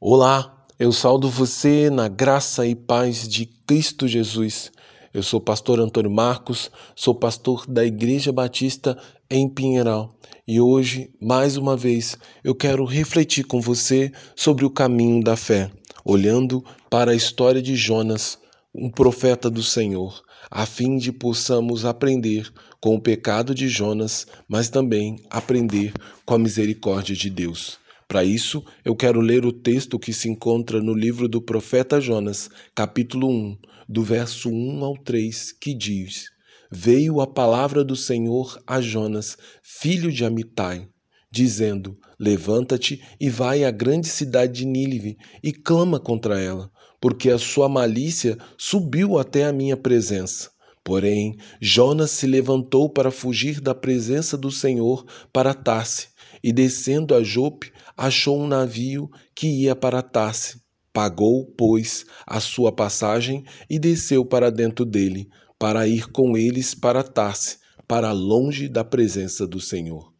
Olá, eu saldo você na graça e paz de Cristo Jesus. Eu sou pastor Antônio Marcos, sou pastor da Igreja Batista em Pinheiral e hoje, mais uma vez, eu quero refletir com você sobre o caminho da fé, olhando para a história de Jonas, um profeta do Senhor, a fim de possamos aprender com o pecado de Jonas, mas também aprender com a misericórdia de Deus. Para isso, eu quero ler o texto que se encontra no livro do profeta Jonas, capítulo 1, do verso 1 ao 3, que diz: Veio a palavra do Senhor a Jonas, filho de Amitai, dizendo: Levanta-te e vai à grande cidade de Nínive e clama contra ela, porque a sua malícia subiu até a minha presença. Porém, Jonas se levantou para fugir da presença do Senhor para Tarse e descendo a Jope, achou um navio que ia para Tarse. Pagou, pois, a sua passagem e desceu para dentro dele, para ir com eles para Tarse, para longe da presença do Senhor.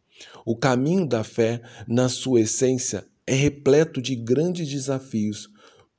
O caminho da fé, na sua essência, é repleto de grandes desafios,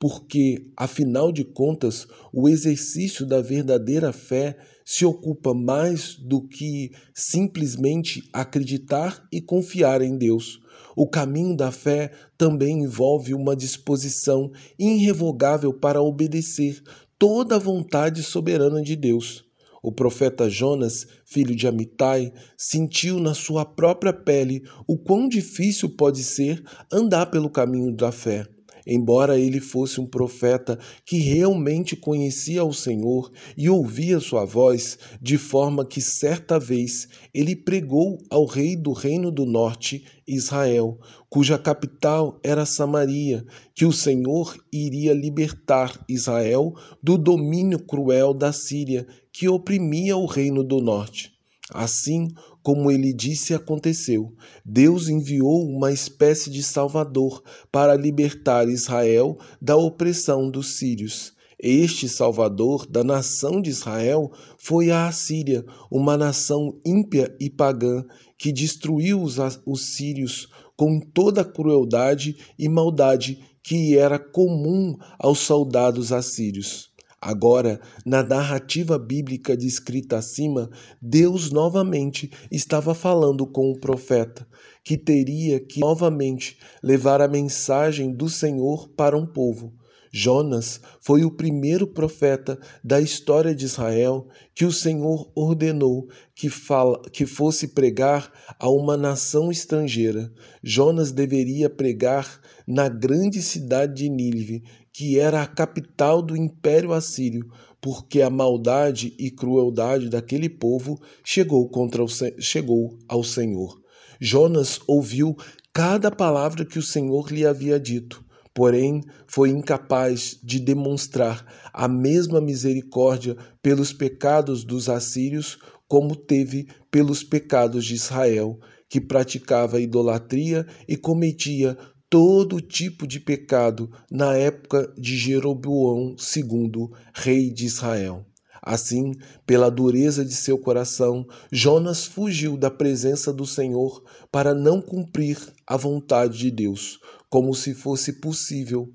porque, afinal de contas, o exercício da verdadeira fé se ocupa mais do que simplesmente acreditar e confiar em Deus. O caminho da fé também envolve uma disposição irrevogável para obedecer toda a vontade soberana de Deus. O profeta Jonas, filho de Amitai, sentiu na sua própria pele o quão difícil pode ser andar pelo caminho da fé. Embora ele fosse um profeta que realmente conhecia o Senhor e ouvia sua voz, de forma que certa vez ele pregou ao rei do reino do norte, Israel, cuja capital era Samaria, que o Senhor iria libertar Israel do domínio cruel da Síria, que oprimia o reino do norte. Assim como ele disse aconteceu, Deus enviou uma espécie de Salvador para libertar Israel da opressão dos sírios. Este Salvador da nação de Israel foi a Assíria, uma nação ímpia e pagã que destruiu os, os sírios com toda a crueldade e maldade que era comum aos soldados assírios. Agora, na narrativa bíblica descrita acima, Deus novamente estava falando com o profeta, que teria que novamente levar a mensagem do Senhor para um povo. Jonas foi o primeiro profeta da história de Israel que o Senhor ordenou que, fala, que fosse pregar a uma nação estrangeira. Jonas deveria pregar na grande cidade de Nínive, que era a capital do Império Assírio, porque a maldade e crueldade daquele povo chegou, contra o, chegou ao Senhor. Jonas ouviu cada palavra que o Senhor lhe havia dito porém foi incapaz de demonstrar a mesma misericórdia pelos pecados dos assírios como teve pelos pecados de Israel, que praticava idolatria e cometia todo tipo de pecado na época de Jeroboão II, rei de Israel. Assim, pela dureza de seu coração, Jonas fugiu da presença do Senhor para não cumprir a vontade de Deus, como se fosse possível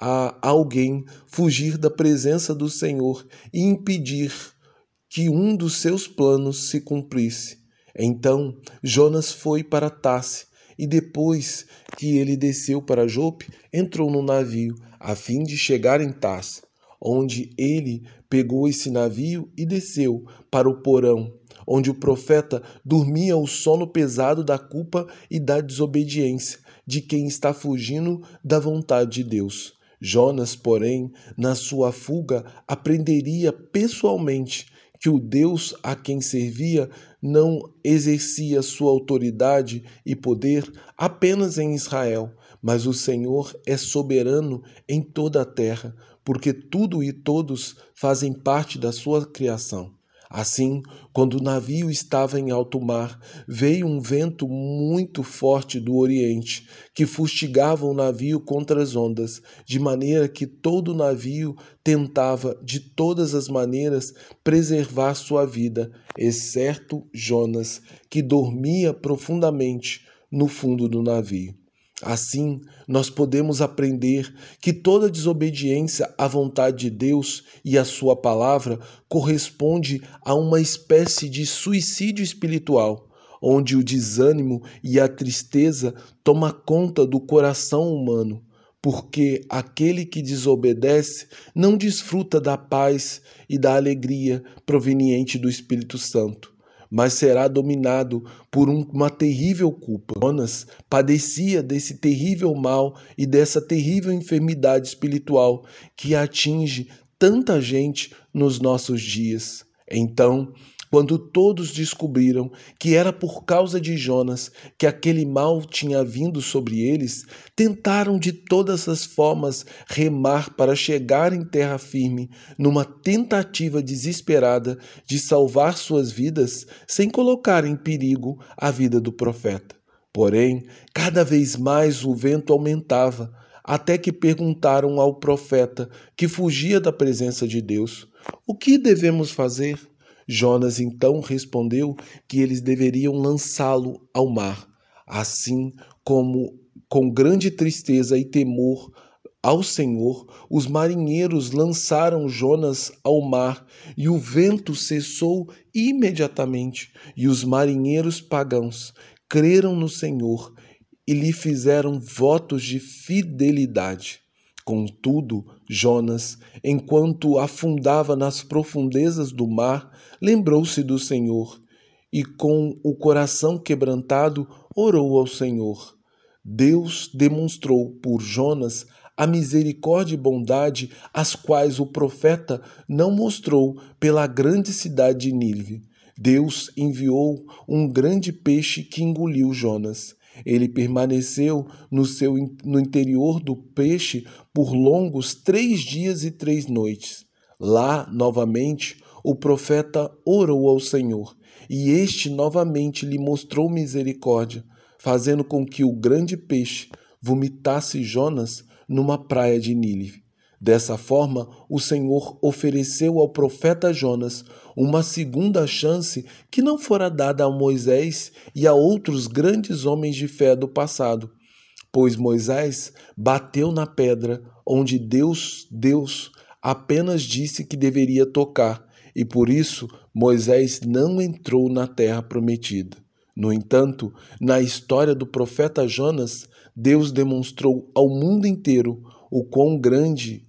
a alguém fugir da presença do Senhor e impedir que um dos seus planos se cumprisse. Então Jonas foi para Tasse e depois que ele desceu para Jope, entrou no navio a fim de chegar em Tasse, onde ele pegou esse navio e desceu para o porão, onde o profeta dormia o sono pesado da culpa e da desobediência de quem está fugindo da vontade de Deus. Jonas, porém, na sua fuga, aprenderia pessoalmente que o Deus a quem servia não exercia sua autoridade e poder apenas em Israel, mas o Senhor é soberano em toda a terra, porque tudo e todos fazem parte da sua criação. Assim, quando o navio estava em alto mar, veio um vento muito forte do oriente, que fustigava o navio contra as ondas, de maneira que todo o navio tentava, de todas as maneiras, preservar sua vida, exceto Jonas, que dormia profundamente no fundo do navio. Assim, nós podemos aprender que toda desobediência à vontade de Deus e à Sua palavra corresponde a uma espécie de suicídio espiritual, onde o desânimo e a tristeza toma conta do coração humano, porque aquele que desobedece não desfruta da paz e da alegria proveniente do Espírito Santo mas será dominado por uma terrível culpa. Jonas padecia desse terrível mal e dessa terrível enfermidade espiritual que atinge tanta gente nos nossos dias. Então, quando todos descobriram que era por causa de Jonas que aquele mal tinha vindo sobre eles, tentaram de todas as formas remar para chegar em terra firme, numa tentativa desesperada de salvar suas vidas sem colocar em perigo a vida do profeta. Porém, cada vez mais o vento aumentava, até que perguntaram ao profeta, que fugia da presença de Deus: O que devemos fazer? Jonas então respondeu que eles deveriam lançá-lo ao mar. Assim como, com grande tristeza e temor ao Senhor, os marinheiros lançaram Jonas ao mar, e o vento cessou imediatamente, e os marinheiros pagãos creram no Senhor e lhe fizeram votos de fidelidade. Contudo, Jonas, enquanto afundava nas profundezas do mar, lembrou-se do Senhor e, com o coração quebrantado, orou ao Senhor. Deus demonstrou por Jonas a misericórdia e bondade as quais o profeta não mostrou pela grande cidade de Nínive. Deus enviou um grande peixe que engoliu Jonas. Ele permaneceu no, seu, no interior do peixe por longos três dias e três noites. Lá, novamente, o profeta orou ao Senhor, e este novamente lhe mostrou misericórdia, fazendo com que o grande peixe vomitasse Jonas numa praia de Nínive. Dessa forma, o Senhor ofereceu ao profeta Jonas uma segunda chance que não fora dada a Moisés e a outros grandes homens de fé do passado, pois Moisés bateu na pedra onde Deus, Deus, apenas disse que deveria tocar, e por isso Moisés não entrou na terra prometida. No entanto, na história do profeta Jonas, Deus demonstrou ao mundo inteiro o quão grande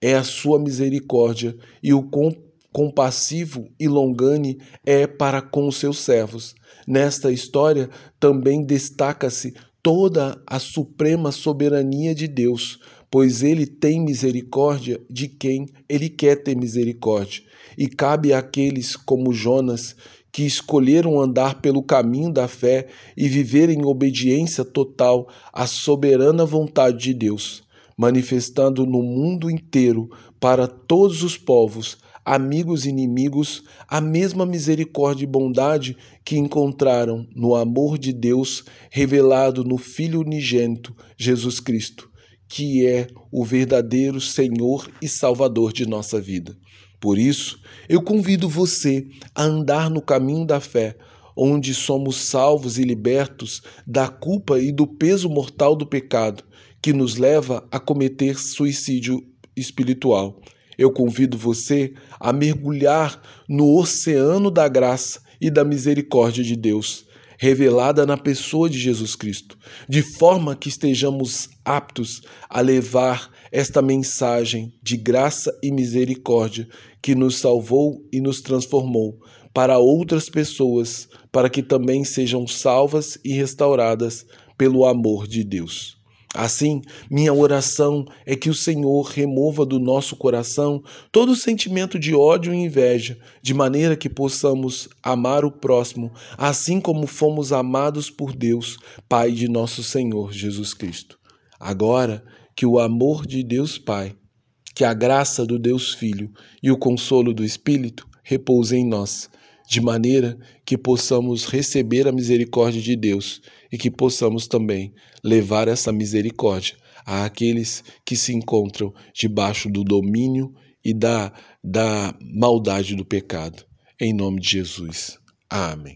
é a sua misericórdia e o quão compassivo e longane é para com os seus servos. Nesta história também destaca-se toda a suprema soberania de Deus, pois ele tem misericórdia de quem ele quer ter misericórdia. E cabe àqueles como Jonas que escolheram andar pelo caminho da fé e viver em obediência total à soberana vontade de Deus manifestando no mundo inteiro para todos os povos, amigos e inimigos, a mesma misericórdia e bondade que encontraram no amor de Deus revelado no Filho unigênito, Jesus Cristo, que é o verdadeiro Senhor e Salvador de nossa vida. Por isso, eu convido você a andar no caminho da fé, onde somos salvos e libertos da culpa e do peso mortal do pecado que nos leva a cometer suicídio espiritual. Eu convido você a mergulhar no oceano da graça e da misericórdia de Deus, revelada na pessoa de Jesus Cristo, de forma que estejamos aptos a levar esta mensagem de graça e misericórdia que nos salvou e nos transformou para outras pessoas, para que também sejam salvas e restauradas pelo amor de Deus. Assim, minha oração é que o Senhor remova do nosso coração todo sentimento de ódio e inveja, de maneira que possamos amar o próximo, assim como fomos amados por Deus, Pai de nosso Senhor Jesus Cristo. Agora, que o amor de Deus Pai, que a graça do Deus Filho e o consolo do Espírito repousem em nós de maneira que possamos receber a misericórdia de Deus e que possamos também levar essa misericórdia àqueles que se encontram debaixo do domínio e da, da maldade do pecado. Em nome de Jesus. Amém.